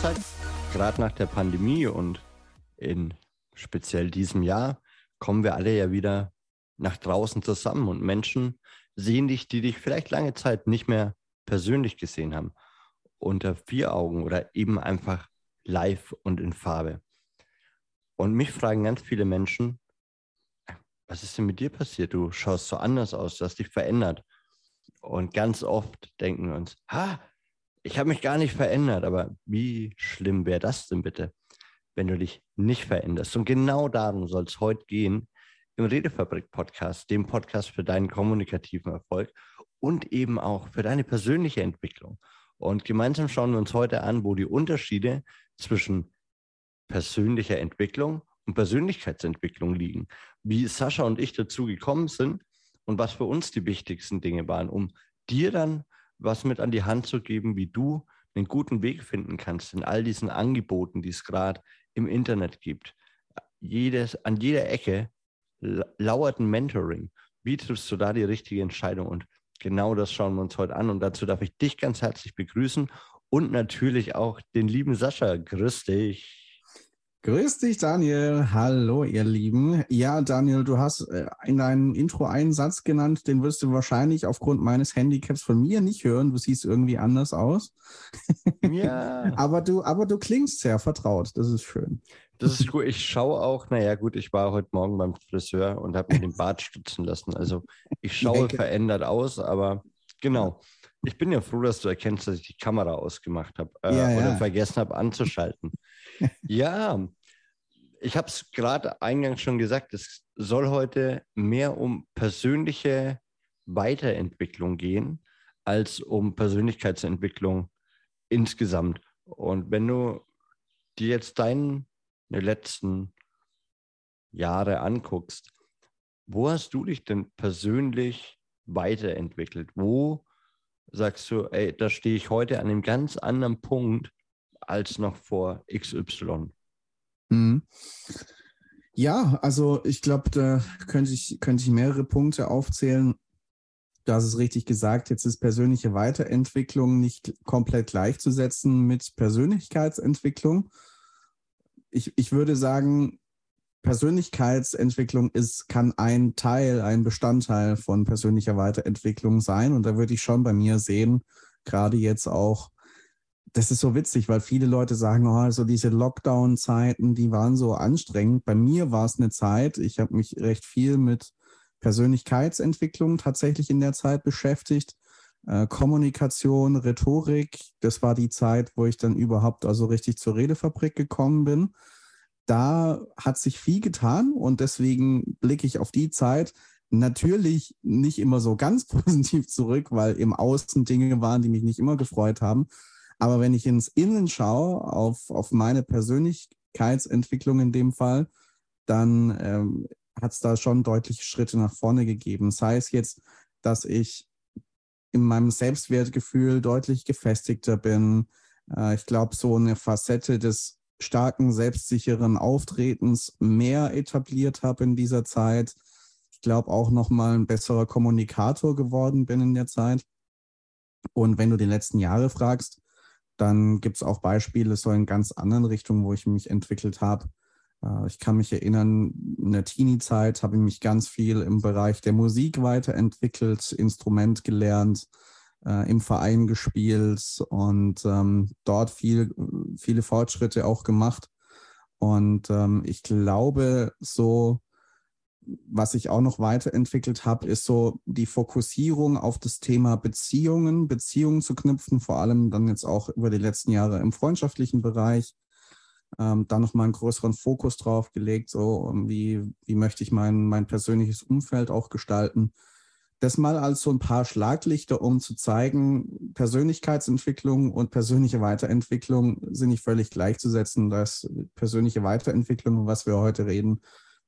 Zeit, gerade nach der Pandemie und in speziell diesem Jahr, kommen wir alle ja wieder nach draußen zusammen und Menschen sehen dich, die dich vielleicht lange Zeit nicht mehr persönlich gesehen haben, unter vier Augen oder eben einfach live und in Farbe. Und mich fragen ganz viele Menschen, was ist denn mit dir passiert? Du schaust so anders aus, du hast dich verändert. Und ganz oft denken wir uns, ha, ich habe mich gar nicht verändert, aber wie schlimm wäre das denn bitte, wenn du dich nicht veränderst? Und genau darum soll es heute gehen im Redefabrik-Podcast, dem Podcast für deinen kommunikativen Erfolg und eben auch für deine persönliche Entwicklung. Und gemeinsam schauen wir uns heute an, wo die Unterschiede zwischen persönlicher Entwicklung und Persönlichkeitsentwicklung liegen. Wie Sascha und ich dazu gekommen sind und was für uns die wichtigsten Dinge waren, um dir dann was mit an die Hand zu geben, wie du einen guten Weg finden kannst in all diesen Angeboten, die es gerade im Internet gibt. Jedes, an jeder Ecke lauert ein Mentoring. Wie triffst du da die richtige Entscheidung? Und genau das schauen wir uns heute an. Und dazu darf ich dich ganz herzlich begrüßen und natürlich auch den lieben Sascha. Grüß dich. Grüß dich, Daniel. Hallo, ihr Lieben. Ja, Daniel, du hast äh, in deinem Intro einen Satz genannt, den wirst du wahrscheinlich aufgrund meines Handicaps von mir nicht hören. Du siehst irgendwie anders aus. Ja. aber du, aber du klingst sehr vertraut. Das ist schön. Das ist gut. Ich schaue auch, naja, gut, ich war heute Morgen beim Friseur und habe mir den Bart stutzen lassen. Also ich schaue ja, verändert aus, aber genau. Ich bin ja froh, dass du erkennst, dass ich die Kamera ausgemacht habe äh, ja, oder vergessen habe anzuschalten. Ja, ich habe es gerade eingangs schon gesagt, es soll heute mehr um persönliche Weiterentwicklung gehen, als um Persönlichkeitsentwicklung insgesamt. Und wenn du dir jetzt deine letzten Jahre anguckst, wo hast du dich denn persönlich weiterentwickelt? Wo sagst du, ey, da stehe ich heute an einem ganz anderen Punkt als noch vor XY? Mhm. Ja, also ich glaube, da könnte ich, könnte ich mehrere Punkte aufzählen. Du hast es richtig gesagt, jetzt ist persönliche Weiterentwicklung nicht komplett gleichzusetzen mit Persönlichkeitsentwicklung. Ich, ich würde sagen, Persönlichkeitsentwicklung ist, kann ein Teil, ein Bestandteil von persönlicher Weiterentwicklung sein. Und da würde ich schon bei mir sehen, gerade jetzt auch, das ist so witzig, weil viele Leute sagen, oh, so diese Lockdown-Zeiten, die waren so anstrengend. Bei mir war es eine Zeit, ich habe mich recht viel mit Persönlichkeitsentwicklung tatsächlich in der Zeit beschäftigt. Äh, Kommunikation, Rhetorik, das war die Zeit, wo ich dann überhaupt also richtig zur Redefabrik gekommen bin da hat sich viel getan und deswegen blicke ich auf die Zeit natürlich nicht immer so ganz positiv zurück, weil im Außen Dinge waren, die mich nicht immer gefreut haben. Aber wenn ich ins Innen schaue, auf, auf meine Persönlichkeitsentwicklung in dem Fall, dann ähm, hat es da schon deutliche Schritte nach vorne gegeben. Sei es jetzt, dass ich in meinem Selbstwertgefühl deutlich gefestigter bin. Äh, ich glaube, so eine Facette des starken, selbstsicheren Auftretens mehr etabliert habe in dieser Zeit. Ich glaube auch nochmal ein besserer Kommunikator geworden bin in der Zeit. Und wenn du die letzten Jahre fragst, dann gibt es auch Beispiele so in ganz anderen Richtungen, wo ich mich entwickelt habe. Äh, ich kann mich erinnern, in der Teenie-Zeit habe ich mich ganz viel im Bereich der Musik weiterentwickelt, Instrument gelernt, äh, im Verein gespielt und ähm, dort viel, viele Fortschritte auch gemacht. Und ähm, ich glaube, so, was ich auch noch weiterentwickelt habe, ist so die Fokussierung auf das Thema Beziehungen, Beziehungen zu knüpfen, vor allem dann jetzt auch über die letzten Jahre im freundschaftlichen Bereich. Ähm, da nochmal einen größeren Fokus drauf gelegt, so wie, wie möchte ich mein, mein persönliches Umfeld auch gestalten das mal als so ein paar Schlaglichter, um zu zeigen, Persönlichkeitsentwicklung und persönliche Weiterentwicklung sind nicht völlig gleichzusetzen. Da ist persönliche Weiterentwicklung, was wir heute reden,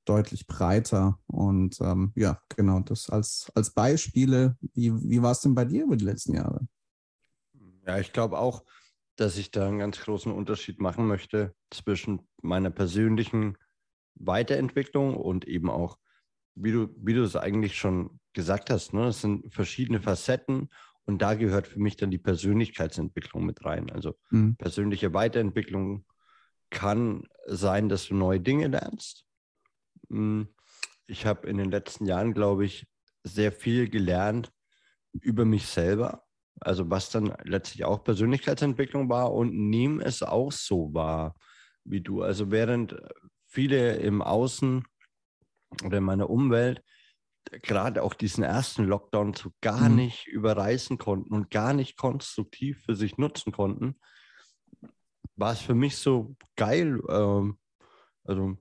deutlich breiter. Und ähm, ja, genau, das als, als Beispiele. Wie, wie war es denn bei dir über die letzten Jahre? Ja, ich glaube auch, dass ich da einen ganz großen Unterschied machen möchte zwischen meiner persönlichen Weiterentwicklung und eben auch wie du, wie du es eigentlich schon gesagt hast, ne? es sind verschiedene Facetten Und da gehört für mich dann die Persönlichkeitsentwicklung mit rein. Also mhm. persönliche Weiterentwicklung kann sein, dass du neue Dinge lernst. Hm, ich habe in den letzten Jahren, glaube ich, sehr viel gelernt über mich selber. Also was dann letztlich auch Persönlichkeitsentwicklung war und nehme es auch so wahr wie du. Also während viele im Außen oder in meiner Umwelt gerade auch diesen ersten Lockdown so gar mhm. nicht überreißen konnten und gar nicht konstruktiv für sich nutzen konnten, war es für mich so geil. Ähm, also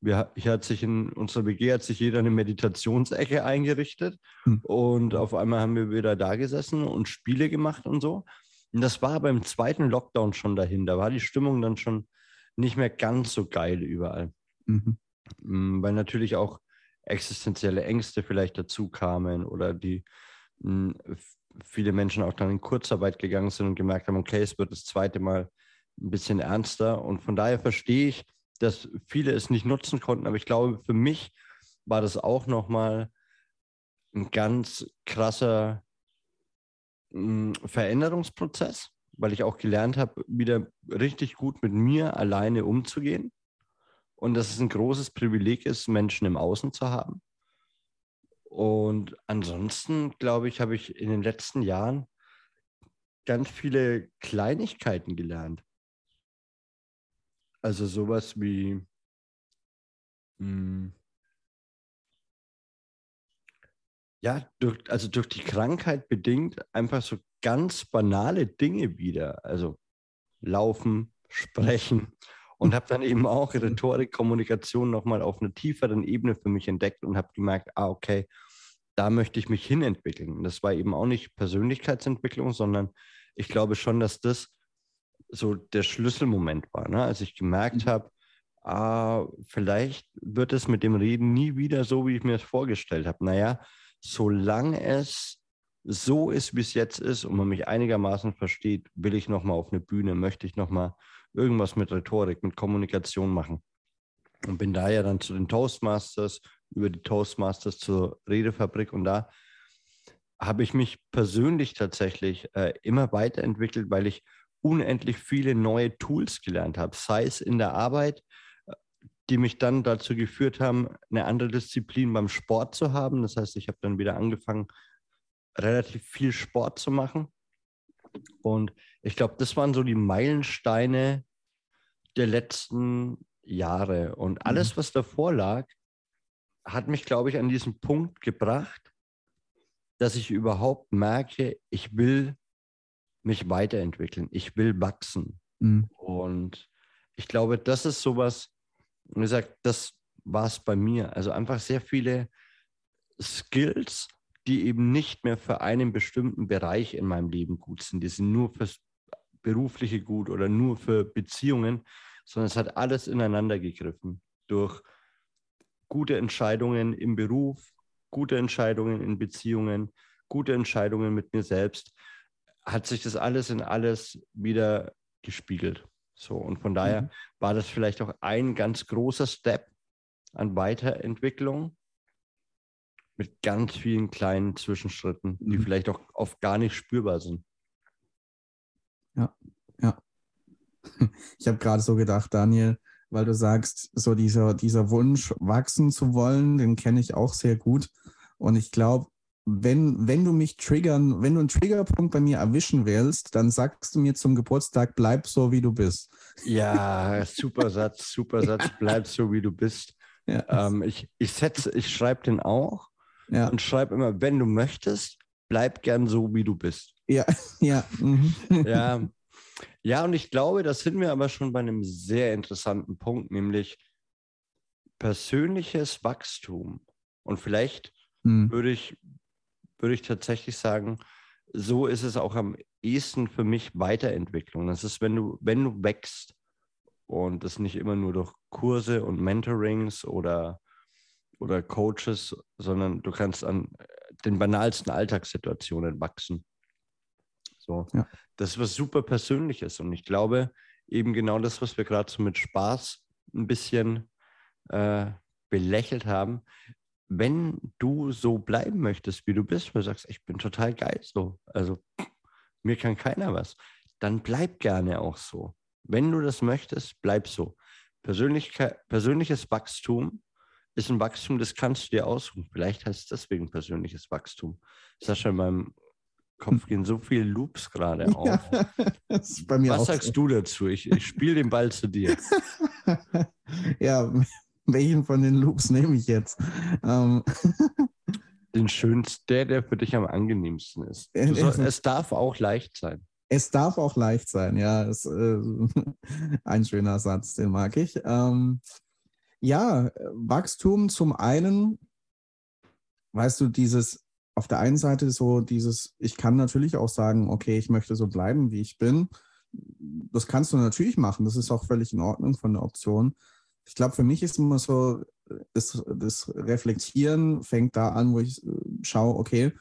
wir, hier hat sich in unserer WG hat sich jeder eine Meditationsecke eingerichtet mhm. und auf einmal haben wir wieder da gesessen und Spiele gemacht und so. Und das war beim zweiten Lockdown schon dahin. Da war die Stimmung dann schon nicht mehr ganz so geil überall. Mhm. Mm, weil natürlich auch existenzielle Ängste vielleicht dazu kamen oder die mm, viele Menschen auch dann in Kurzarbeit gegangen sind und gemerkt haben, okay, es wird das zweite Mal ein bisschen ernster. Und von daher verstehe ich, dass viele es nicht nutzen konnten. Aber ich glaube, für mich war das auch nochmal ein ganz krasser mh, mm, Veränderungsprozess, weil ich auch gelernt habe, wieder richtig gut mit mir alleine umzugehen und dass es ein großes Privileg ist, Menschen im Außen zu haben. Und ansonsten, glaube ich, habe ich in den letzten Jahren ganz viele Kleinigkeiten gelernt. Also sowas wie, mh, hm, ja, durch, also durch die Krankheit bedingt einfach so ganz banale Dinge wieder. Also laufen, sprechen, und habe dann eben auch mhm. Rhetorik, Kommunikation nochmal auf einer tieferen Ebene für mich entdeckt und habe gemerkt, ah, okay, da möchte ich mich hinentwickeln. Und das war eben auch nicht Persönlichkeitsentwicklung, sondern ich glaube schon, dass das so der Schlüsselmoment war, ne? als ich gemerkt mhm. habe, ah, vielleicht wird es mit dem Reden nie wieder so, wie ich mir es vorgestellt habe. Naja, solange es so ist, wie es jetzt ist und man mich einigermaßen versteht, will ich nochmal auf eine Bühne, möchte ich nochmal irgendwas mit Rhetorik, mit Kommunikation machen. Und bin daher dann zu den Toastmasters, über die Toastmasters zur Redefabrik und da habe ich mich persönlich tatsächlich äh, immer weiterentwickelt, weil ich unendlich viele neue Tools gelernt habe, sei es in der Arbeit, die mich dann dazu geführt haben, eine andere Disziplin beim Sport zu haben. Das heißt, ich habe dann wieder angefangen, relativ viel Sport zu machen. Und ich glaube, das waren so die Meilensteine der letzten Jahre. Und alles, mhm. was davor lag, hat mich, glaube ich, an diesen Punkt gebracht, dass ich überhaupt merke, ich will mich weiterentwickeln, ich will wachsen. Mhm. Und ich glaube, das ist sowas, wie gesagt, das war es bei mir. Also einfach sehr viele Skills, die eben nicht mehr für einen bestimmten Bereich in meinem Leben gut sind. Die sind nur fürs Berufliche gut oder nur für Beziehungen, sondern es hat alles ineinander gegriffen durch gute Entscheidungen im Beruf, gute Entscheidungen in Beziehungen, gute Entscheidungen mit mir selbst, hat sich das alles in alles wieder gespiegelt. So, und von daher mhm. war das vielleicht auch ein ganz großer Step an Weiterentwicklung, mit ganz vielen kleinen Zwischenschritten, die mhm. vielleicht auch oft gar nicht spürbar sind. Ja, ja. Ich habe gerade so gedacht, Daniel, weil du sagst, so dieser, dieser Wunsch, wachsen zu wollen, den kenne ich auch sehr gut. Und ich glaube, wenn, wenn du mich triggern, wenn du einen Triggerpunkt bei mir erwischen willst, dann sagst du mir zum Geburtstag, bleib so, wie du bist. Ja, super Satz, super Satz, bleib so, wie du bist. Ja. Ähm, ich ich, setze, ich schreibe den auch ja. und schreib immer, wenn du möchtest, bleib gern so, wie du bist. Ja, ja. Mhm. Ja. Ja, und ich glaube, da sind wir aber schon bei einem sehr interessanten Punkt, nämlich persönliches Wachstum. Und vielleicht mhm. würde ich, würde ich tatsächlich sagen, so ist es auch am ehesten für mich Weiterentwicklung. Das ist, wenn du, wenn du wächst und das nicht immer nur durch Kurse und Mentorings oder oder Coaches, sondern du kannst an äh, den banalsten Alltagssituationen wachsen. So, ja. das ist was super Persönliches und ich glaube eben genau das, was wir gerade so mit Spaß ein bisschen äh, belächelt haben, wenn du so bleiben möchtest, wie du bist, weil du sagst, ich bin total geil so, also mir kann keiner was, dann bleib gerne auch so. Wenn du das möchtest, bleib so. Persönlichkeit, persönliches Wachstum ist ein Wachstum, das kannst du dir aussuchen. Vielleicht heißt es deswegen persönliches Wachstum. Sascha, in meinem Kopf gehen so viele Loops gerade auf. Ja, Was sagst so. du dazu? Ich, ich spiele den Ball zu dir. ja, welchen von den Loops nehme ich jetzt? Ähm. Den schönsten, der, der für dich am angenehmsten ist. Soll, es darf auch leicht sein. Es darf auch leicht sein, ja. Ist, äh, ein schöner Satz, den mag ich. Ähm, ja, Wachstum zum einen, weißt du, dieses auf der einen Seite so dieses, ich kann natürlich auch sagen, okay, ich möchte so bleiben, wie ich bin. Das kannst du natürlich machen. Das ist auch völlig in Ordnung von der Option. Ich glaube, für mich ist immer so, das, das Reflektieren fängt da an, wo ich äh, schaue, okay,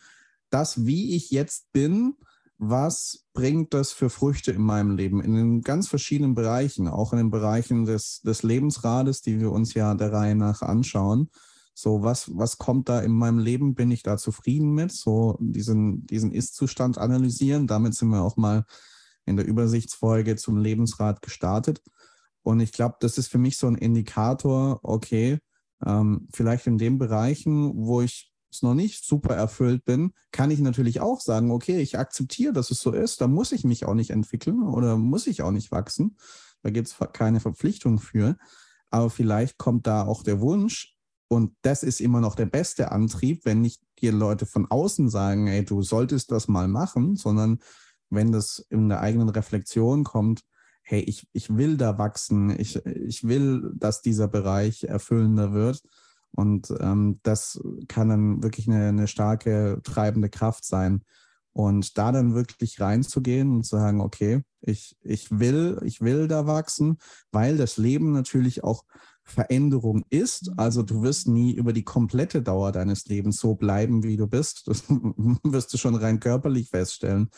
das, wie ich jetzt bin, was bringt das für Früchte in meinem Leben? In den ganz verschiedenen Bereichen, auch in den Bereichen des, des Lebensrades, die wir uns ja der Reihe nach anschauen. So, was, was kommt da in meinem Leben? Bin ich da zufrieden mit? So, diesen, diesen Ist-Zustand analysieren. Damit sind wir auch mal in der Übersichtsfolge zum Lebensrat gestartet. Und ich glaube, das ist für mich so ein Indikator, okay, ähm, vielleicht in den Bereichen, wo ich es noch nicht super erfüllt bin, kann ich natürlich auch sagen, okay, ich akzeptiere, dass es so ist, da muss ich mich auch nicht entwickeln oder muss ich auch nicht wachsen. Da gibt es keine Verpflichtung für. Aber vielleicht kommt da auch der Wunsch, und das ist immer noch der beste Antrieb, wenn nicht die Leute von außen sagen, ey, du solltest das mal machen, sondern wenn das in der eigenen Reflexion kommt, hey, ich, ich will da wachsen, ich, ich will, dass dieser Bereich erfüllender wird und ähm, das kann dann wirklich eine, eine starke treibende Kraft sein. Und da dann wirklich reinzugehen und zu sagen, okay, ich, ich will, ich will da wachsen, weil das Leben natürlich auch Veränderung ist. Also du wirst nie über die komplette Dauer deines Lebens so bleiben, wie du bist. Das wirst du schon rein körperlich feststellen.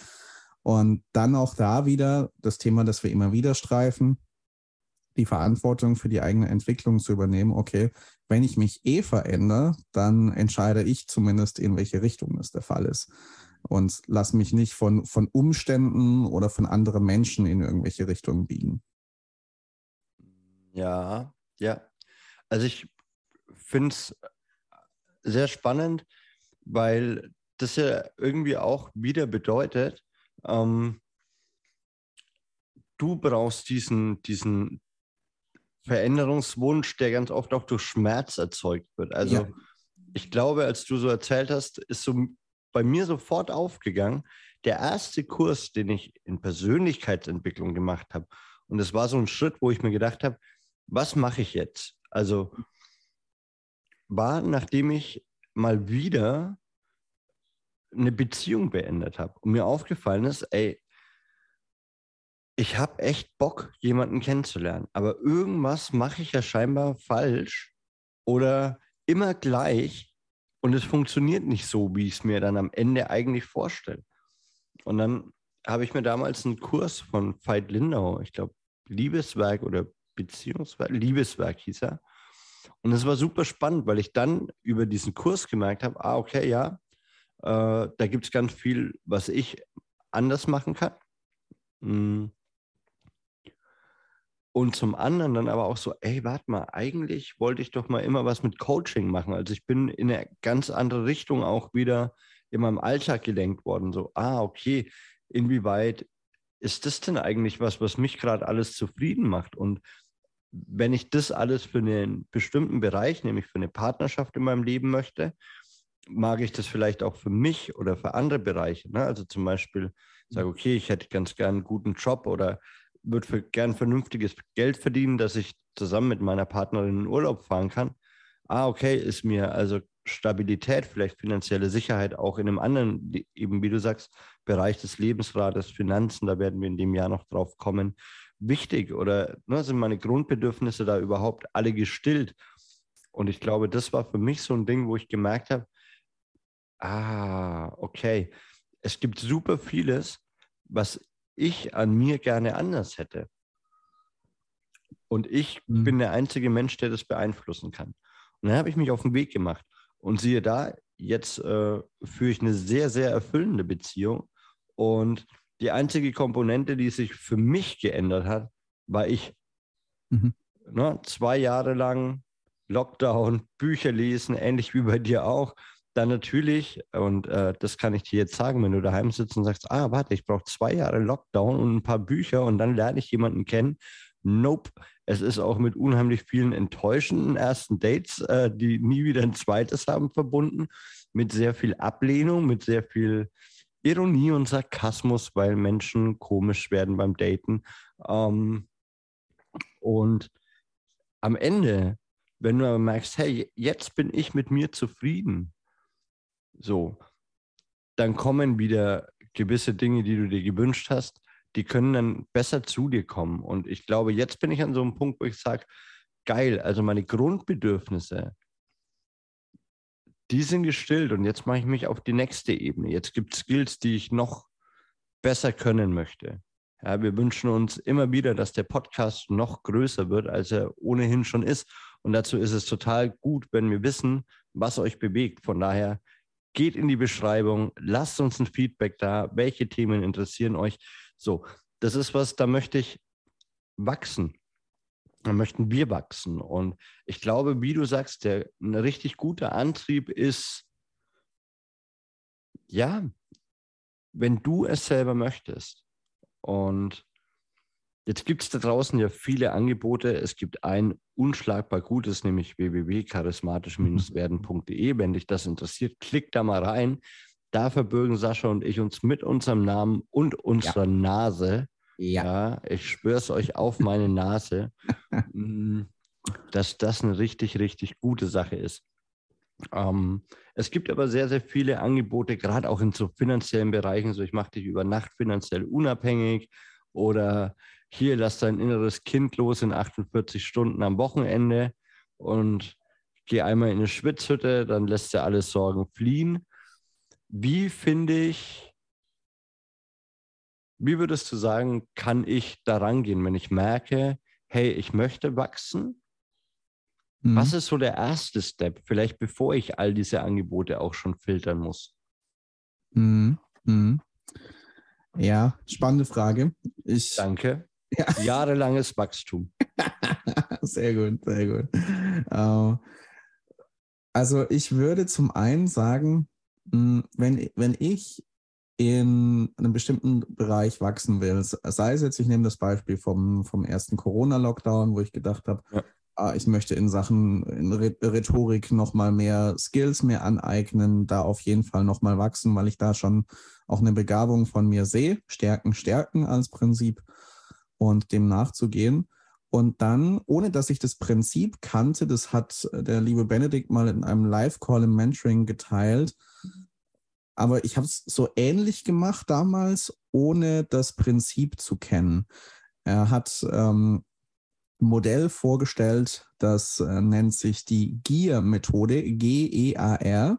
Und dann auch da wieder das Thema, das wir immer wieder streifen, die Verantwortung für die eigene Entwicklung zu übernehmen. Okay, wenn ich mich eh verändere, dann entscheide ich zumindest, in welche Richtung das der Fall ist. Und lass mich nicht von, von Umständen oder von anderen Menschen in irgendwelche Richtungen biegen. Ja, ja. Also ich finde es sehr spannend, weil das ja irgendwie auch wieder bedeutet, ähm, du brauchst diesen, diesen, Veränderungswunsch, der ganz oft auch durch Schmerz erzeugt wird. Also ja. ich glaube, als du so erzählt hast, ist so bei mir sofort aufgegangen, der erste Kurs, den ich in Persönlichkeitsentwicklung gemacht habe. Und das war so ein Schritt, wo ich mir gedacht habe, was mache ich jetzt? Also war, nachdem ich mal wieder eine Beziehung beendet habe und mir aufgefallen ist, ey, ich habe echt Bock, jemanden kennenzulernen. Aber irgendwas mache ich ja scheinbar falsch oder immer gleich und es funktioniert nicht so, wie ich es mir dann am Ende eigentlich vorstelle. Und dann habe ich mir damals einen Kurs von Veit Lindau, ich glaube, Liebeswerk oder Beziehungswerk, Liebeswerk hieß er. Und es war super spannend, weil ich dann über diesen Kurs gemerkt habe, ah, okay, ja, äh, da gibt es ganz viel, was ich anders machen kann. Mhm. Und zum anderen dann aber auch so, ey, warte mal, eigentlich wollte ich doch mal immer was mit Coaching machen. Also ich bin in eine ganz andere Richtung auch wieder in meinem Alltag gelenkt worden. So, ah, okay, inwieweit ist das denn eigentlich was, was mich gerade alles zufrieden macht? Und wenn ich das alles für einen bestimmten Bereich, nämlich für eine Partnerschaft in meinem Leben möchte, mag ich das vielleicht auch für mich oder für andere Bereiche. Ne? Also zum Beispiel sage, okay, ich hätte ganz gern einen guten Job oder würde gern vernünftiges Geld verdienen, dass ich zusammen mit meiner Partnerin in Urlaub fahren kann. Ah, okay, ist mir also Stabilität, vielleicht finanzielle Sicherheit auch in einem anderen, eben wie du sagst, Bereich des Lebensrates, Finanzen, da werden wir in dem Jahr noch drauf kommen, wichtig oder ne, sind meine Grundbedürfnisse da überhaupt alle gestillt? Und ich glaube, das war für mich so ein Ding, wo ich gemerkt habe, ah, okay, es gibt super vieles, was ich an mir gerne anders hätte. Und ich mhm. bin der einzige Mensch, der das beeinflussen kann. Und dann habe ich mich auf den Weg gemacht. Und siehe da, jetzt äh, führe ich eine sehr, sehr erfüllende Beziehung. Und die einzige Komponente, die sich für mich geändert hat, war ich. Mhm. Ne, zwei Jahre lang Lockdown, Bücher lesen, ähnlich wie bei dir auch. Dann natürlich, und äh, das kann ich dir jetzt sagen, wenn du daheim sitzt und sagst, ah, warte, ich brauche zwei Jahre Lockdown und ein paar Bücher und dann lerne ich jemanden kennen. Nope. Es ist auch mit unheimlich vielen enttäuschenden ersten Dates, äh, die nie wieder ein zweites haben, verbunden. Mit sehr viel Ablehnung, mit sehr viel Ironie und Sarkasmus, weil Menschen komisch werden beim Daten. Ähm, und am Ende, wenn du aber merkst, hey, jetzt bin ich mit mir zufrieden, so, dann kommen wieder gewisse Dinge, die du dir gewünscht hast, die können dann besser zu dir kommen. Und ich glaube, jetzt bin ich an so einem Punkt, wo ich sage, geil, also meine Grundbedürfnisse, die sind gestillt und jetzt mache ich mich auf die nächste Ebene. Jetzt gibt es Skills, die ich noch besser können möchte. Ja, wir wünschen uns immer wieder, dass der Podcast noch größer wird, als er ohnehin schon ist. Und dazu ist es total gut, wenn wir wissen, was euch bewegt. Von daher geht in die Beschreibung, lasst uns ein Feedback da, welche Themen interessieren euch. So, das ist was, da möchte ich wachsen. Da möchten wir wachsen. Und ich glaube, wie du sagst, der ein richtig guter Antrieb ist, ja, wenn du es selber möchtest. Und jetzt gibt es da draußen ja viele Angebote. Es gibt ein unschlagbar gutes, nämlich www.charismatisch-werden.de. Wenn dich das interessiert, klick da mal rein. Da verbürgen Sascha und ich uns mit unserem Namen und unserer ja. Nase. Ja. ja. Ich es euch auf meine Nase, mm, dass das eine richtig, richtig gute Sache ist. Ähm, es gibt aber sehr, sehr viele Angebote, gerade auch in so finanziellen Bereichen. So, ich mache dich über Nacht finanziell unabhängig oder hier lass dein inneres Kind los in 48 Stunden am Wochenende und geh einmal in eine Schwitzhütte, dann lässt er alle Sorgen fliehen. Wie finde ich, wie würdest du sagen, kann ich daran gehen, wenn ich merke, hey, ich möchte wachsen? Mhm. Was ist so der erste Step, vielleicht bevor ich all diese Angebote auch schon filtern muss? Mhm. Mhm. Ja, spannende Frage. Ich, Danke. Ja. Jahrelanges Wachstum. sehr gut, sehr gut. Uh, also ich würde zum einen sagen, hm, wenn, wenn ich in einem bestimmten Bereich wachsen will, sei es jetzt, ich nehme das Beispiel vom, vom ersten Corona-Lockdown, wo ich gedacht habe, ja. ah, ich möchte in Sachen in Rhetorik nochmal mehr Skills mehr aneignen, da auf jeden Fall nochmal wachsen, weil ich da schon auch eine Begabung von mir sehe, Stärken, Stärken als Prinzip und dem nachzugehen. Und dann, ohne dass ich das Prinzip kannte, das hat der liebe Benedikt mal in einem Live-Call im Mentoring geteilt, aber ich habe es so ähnlich gemacht damals, ohne das Prinzip zu kennen. Er hat ähm, ein Modell vorgestellt, das äh, nennt sich die GEAR-Methode, G-E-A-R.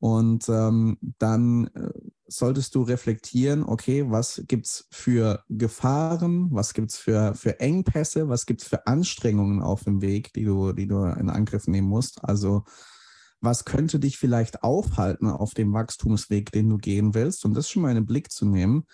Und ähm, dann äh, solltest du reflektieren, okay, was gibt es für Gefahren, was gibt es für, für Engpässe, was gibt es für Anstrengungen auf dem Weg, die du, die du in Angriff nehmen musst. Also was könnte dich vielleicht aufhalten auf dem Wachstumsweg, den du gehen willst? Und das schon mal in den Blick zu nehmen.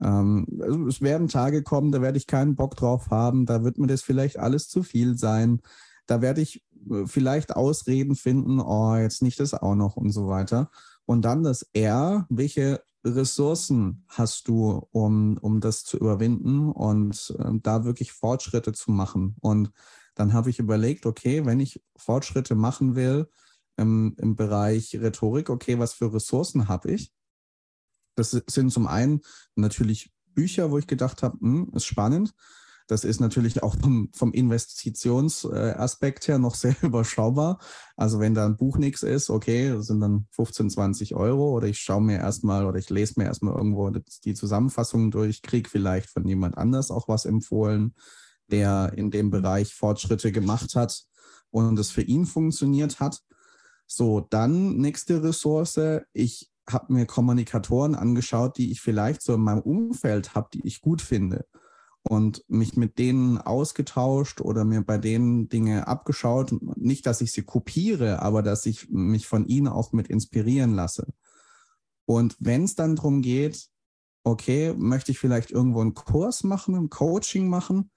Ähm, es werden Tage kommen, da werde ich keinen Bock drauf haben, da wird mir das vielleicht alles zu viel sein. Da werde ich äh, vielleicht Ausreden finden, oh, jetzt nicht das auch noch und so weiter. Und dann das R, welche Ressourcen hast du, um, um das zu überwinden und äh, da wirklich Fortschritte zu machen? Und dann habe ich überlegt, okay, wenn ich Fortschritte machen will, im, im Bereich Rhetorik, okay, was für Ressourcen habe ich? Das sind zum einen natürlich Bücher, wo ich gedacht habe, hm, ist spannend. Das ist natürlich auch vom, vom Investitionsaspekt her noch sehr überschaubar. Also wenn da ein Buch nichts ist, okay, das sind dann 15, 20 Euro oder ich schaue mir erstmal oder ich lese mir erstmal irgendwo die Zusammenfassung durch, kriege vielleicht von jemand anders auch was empfohlen, der in dem Bereich Fortschritte gemacht hat und es für ihn funktioniert hat. So, dann nächste Ressource. Ich habe mir Kommunikatoren angeschaut, die ich vielleicht so in meinem Umfeld habe, die ich gut finde. Und mich mit denen ausgetauscht oder mir bei denen Dinge abgeschaut. Nicht, dass ich sie kopiere, aber dass ich mich von ihnen auch mit inspirieren lasse. Und wenn es dann darum geht, okay, möchte ich vielleicht irgendwo einen Kurs machen, ein Coaching machen,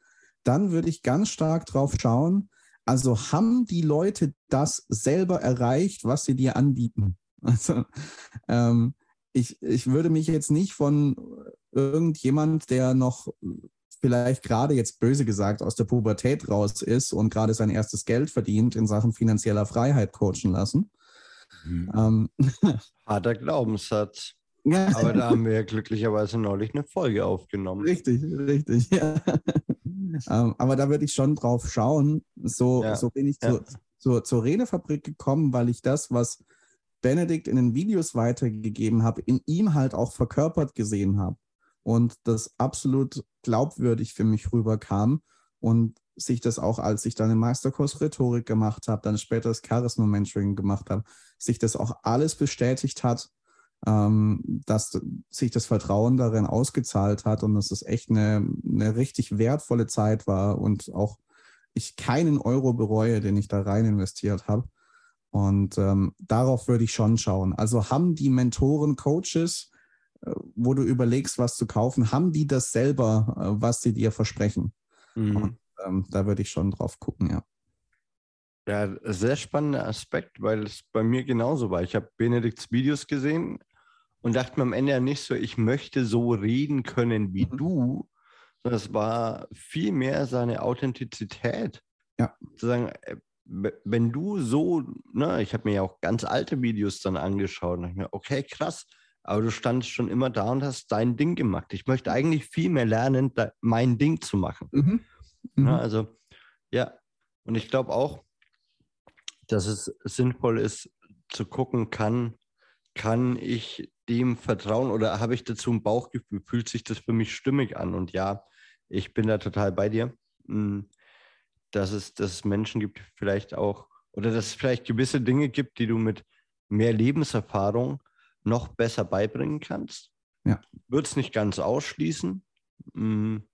dann würde ich ganz stark drauf schauen, also haben die Leute das selber erreicht, was sie dir anbieten? Also ähm, ich, ich würde mich jetzt nicht von irgendjemand, der noch vielleicht gerade jetzt böse gesagt aus der Pubertät raus ist und gerade sein erstes Geld verdient, in Sachen finanzieller Freiheit coachen lassen. Mhm. Ähm. Harter Glaubenssatz. Ja. Aber da haben wir ja glücklicherweise neulich eine Folge aufgenommen. Richtig, richtig. Ja. ähm, aber da würde ich schon drauf schauen. So, ja. so bin ich ja. zur, zur Redefabrik gekommen, weil ich das, was Benedikt in den Videos weitergegeben habe, in ihm halt auch verkörpert gesehen habe. Und das absolut glaubwürdig für mich rüberkam. Und sich das auch, als ich dann den Meisterkurs Rhetorik gemacht habe, dann später das Charisma-Mentoring gemacht habe, sich das auch alles bestätigt hat ähm, dass sich das Vertrauen darin ausgezahlt hat und dass es echt eine, eine richtig wertvolle Zeit war und auch ich keinen Euro bereue, den ich da rein investiert habe. Und ähm, darauf würde ich schon schauen. Also haben die Mentoren, Coaches, wo du überlegst, was zu kaufen, haben die das selber, äh, was sie dir versprechen? Mhm. Und, ähm, da würde ich schon drauf gucken, ja. Ja, sehr spannender Aspekt, weil es bei mir genauso war. Ich habe Benedikts Videos gesehen, und dachte mir am Ende ja nicht so, ich möchte so reden können wie mhm. du, es war vielmehr seine Authentizität. Ja. Zu sagen, äh, wenn du so, ne, ich habe mir ja auch ganz alte Videos dann angeschaut und ich mir, okay, krass, aber du standst schon immer da und hast dein Ding gemacht. Ich möchte eigentlich viel mehr lernen, mein Ding zu machen. Mhm. Mhm. Ja, also, ja, und ich glaube auch, dass es sinnvoll ist, zu gucken, kann, kann ich dem vertrauen oder habe ich dazu ein Bauchgefühl? Fühlt sich das für mich stimmig an? Und ja, ich bin da total bei dir, hm, dass es, dass es Menschen gibt, vielleicht auch, oder dass es vielleicht gewisse Dinge gibt, die du mit mehr Lebenserfahrung noch besser beibringen kannst. Ja. Würde es nicht ganz ausschließen. Hm,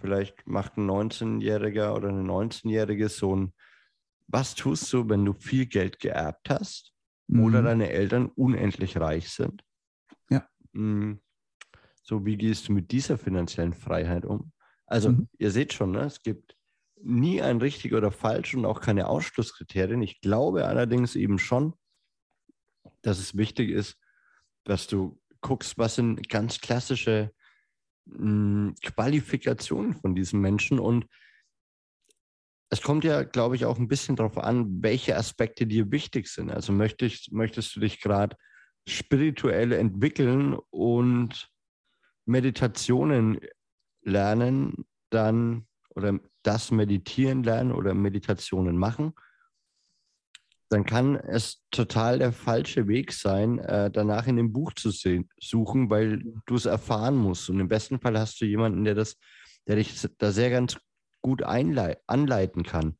vielleicht macht ein 19-Jähriger oder eine 19-Jährige so ein, was tust du, wenn du viel Geld geerbt hast? mhm. oder deine Eltern unendlich reich sind. Ja. Mhm. So, wie gehst du mit dieser finanziellen Freiheit um? Also, mhm. ihr seht schon, ne, es gibt nie ein richtig oder falsch und auch keine Ausschlusskriterien. Ich glaube allerdings eben schon, dass es wichtig ist, dass du guckst, was sind ganz klassische mh, hm, Qualifikationen von diesen Menschen und es kommt ja, glaube ich, auch ein bisschen darauf an, welche Aspekte dir wichtig sind. Also möchtest, möchtest du dich gerade spirituell entwickeln und Meditationen lernen, dann oder das Meditieren lernen oder Meditationen machen, dann kann es total der falsche Weg sein, äh, danach in dem Buch zu sehen, suchen, weil du es erfahren musst. Und im besten Fall hast du jemanden, der das, der dich da sehr ganz gut anleiten kann,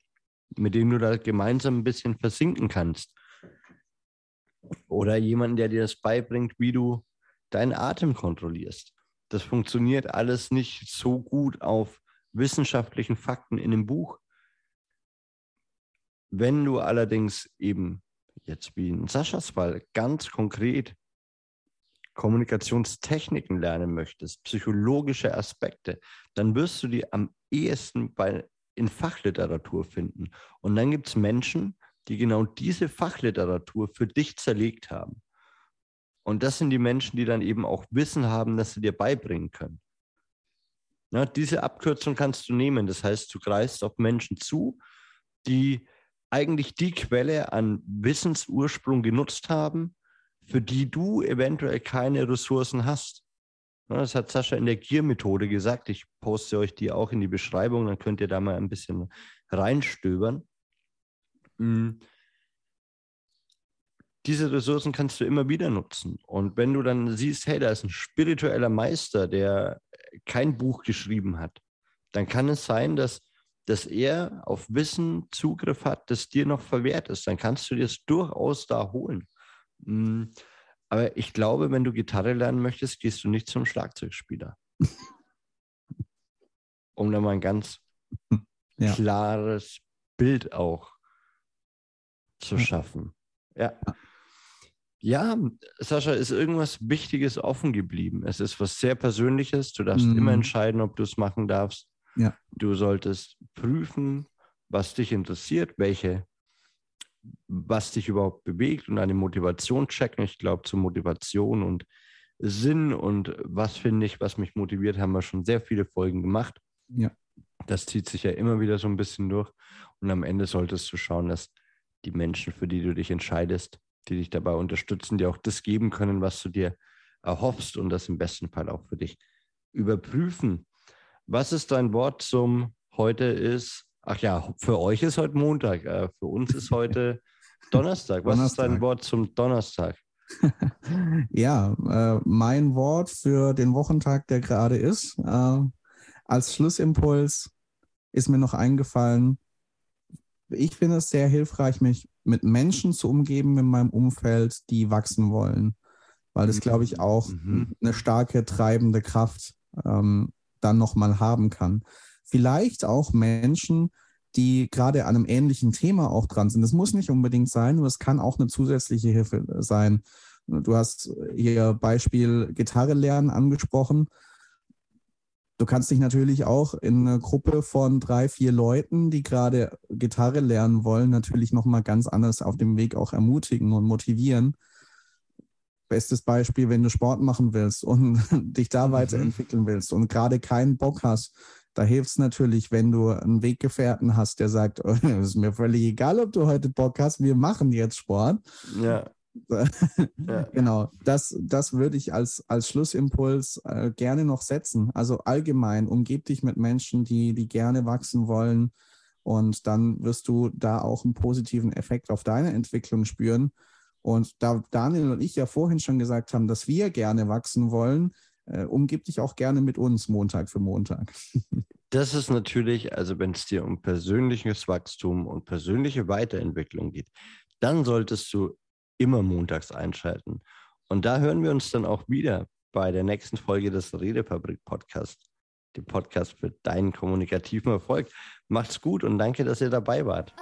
mit dem du da gemeinsam ein bisschen versinken kannst. Oder jemanden, der dir das beibringt, wie du deinen Atem kontrollierst. Das funktioniert alles nicht so gut auf wissenschaftlichen Fakten in dem Buch. Wenn du allerdings eben jetzt wie in Saschas Fall ganz konkret Kommunikationstechniken lernen möchtest, psychologische Aspekte, dann wirst du die am ehesten bei, in Fachliteratur finden. Und dann gibt es Menschen, die genau diese Fachliteratur für dich zerlegt haben. Und das sind die Menschen, die dann eben auch Wissen haben, dass sie dir beibringen können. Na, diese Abkürzung kannst du nehmen. Das heißt, du greifst auf Menschen zu, die eigentlich die Quelle an Wissensursprung genutzt haben, für die du eventuell keine Ressourcen hast. Das hat Sascha in der Gier-Methode gesagt. Ich poste euch die auch in die Beschreibung, dann könnt ihr da mal ein bisschen reinstöbern. Hm. Diese Ressourcen kannst du immer wieder nutzen. Und wenn du dann siehst, hey, da ist ein spiritueller Meister, der kein Buch geschrieben hat, dann kann es sein, dass, dass er auf Wissen Zugriff hat, das dir noch verwehrt ist. Dann kannst du dir es durchaus da holen. Hm, aber ich glaube, wenn du Gitarre lernen möchtest, gehst du nicht zum Schlagzeugspieler. um da mal ein ganz ja. klares Bild auch zu schaffen. Ja. Ja, Sascha, ist irgendwas Wichtiges offen geblieben. Es ist was sehr Persönliches. Du darfst mhm. immer entscheiden, ob du es machen darfst. Ja. Du solltest prüfen, was dich interessiert, welche, was dich überhaupt bewegt und eine Motivation checken. Ich glaube, zur Motivation und Sinn und was finde ich, was mich motiviert, haben wir schon sehr viele Folgen gemacht. Ja. Das zieht sich ja immer wieder so ein bisschen durch. Und am Ende solltest du schauen, dass die Menschen, für die du dich entscheidest, die dich dabei unterstützen, dir auch das geben können, was du dir erhoffst und das im besten Fall auch für dich überprüfen. Was ist dein Wort zum heute ist? Ach ja, für euch ist heute Montag, äh, für uns ist heute Donnerstag. Was Donnerstag. ist dein Wort zum Donnerstag? ja, äh, mein Wort für den Wochentag, der gerade ist, äh, als Schlussimpuls ist mir noch eingefallen, ich finde es sehr hilfreich, mich mit Menschen zu umgeben in meinem Umfeld, die wachsen wollen. Weil das, glaube ich, auch mhm. eine starke treibende Kraft ähm, dann nochmal haben kann. Vielleicht auch Menschen, die gerade an einem ähnlichen Thema auch dran sind. Das muss nicht unbedingt sein, nur es kann auch eine zusätzliche Hilfe sein. Du hast hier Beispiel Gitarre lernen angesprochen. Du kannst dich natürlich auch in einer Gruppe von drei, vier Leuten, die gerade Gitarre lernen wollen, natürlich nochmal ganz anders auf dem Weg auch ermutigen und motivieren. Bestes Beispiel, wenn du Sport machen willst und dich da mhm. weiterentwickeln willst und gerade keinen Bock hast, da hilft es natürlich, wenn du einen Weggefährten hast, der sagt, oh, es ist mir völlig egal, ob du heute Bock hast, wir machen jetzt Sport. Ja. ja. Genau, das, das würde ich als, als Schlussimpuls äh, gerne noch setzen. Also allgemein, umgib dich mit Menschen, die, die gerne wachsen wollen. Und dann wirst du da auch einen positiven Effekt auf deine Entwicklung spüren. Und da Daniel und ich ja vorhin schon gesagt haben, dass wir gerne wachsen wollen, äh, umgib dich auch gerne mit uns Montag für Montag. Das ist natürlich, also wenn es dir um persönliches Wachstum und persönliche Weiterentwicklung geht, dann solltest du immer montags einschalten. Und da hören wir uns dann auch wieder bei der nächsten Folge des Redefabrik Podcast, dem Podcast für deinen kommunikativen Erfolg. Macht's gut und danke, dass ihr dabei wart.